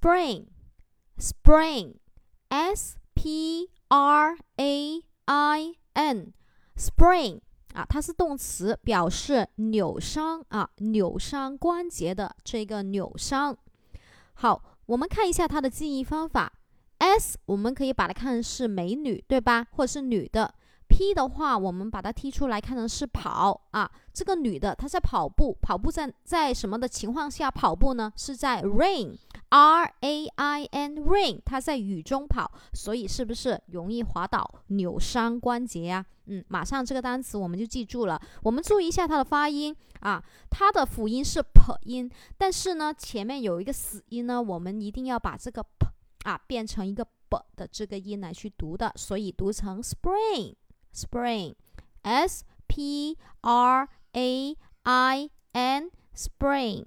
spring, spring, s p r a i n, spring 啊，它是动词，表示扭伤啊，扭伤关节的这个扭伤。好，我们看一下它的记忆方法。S 我们可以把它看成是美女，对吧？或者是女的。P 的话，我们把它踢出来看成是跑啊。这个女的她在跑步，跑步在在什么的情况下跑步呢？是在 rain rain，R A I N，rain，她在雨中跑，所以是不是容易滑倒、扭伤关节呀？嗯，马上这个单词我们就记住了。我们注意一下它的发音啊，它的辅音是 p 音，但是呢前面有一个死音呢，我们一定要把这个 p 啊变成一个 b 的这个音来去读的，所以读成 spring spring s p r a i n spring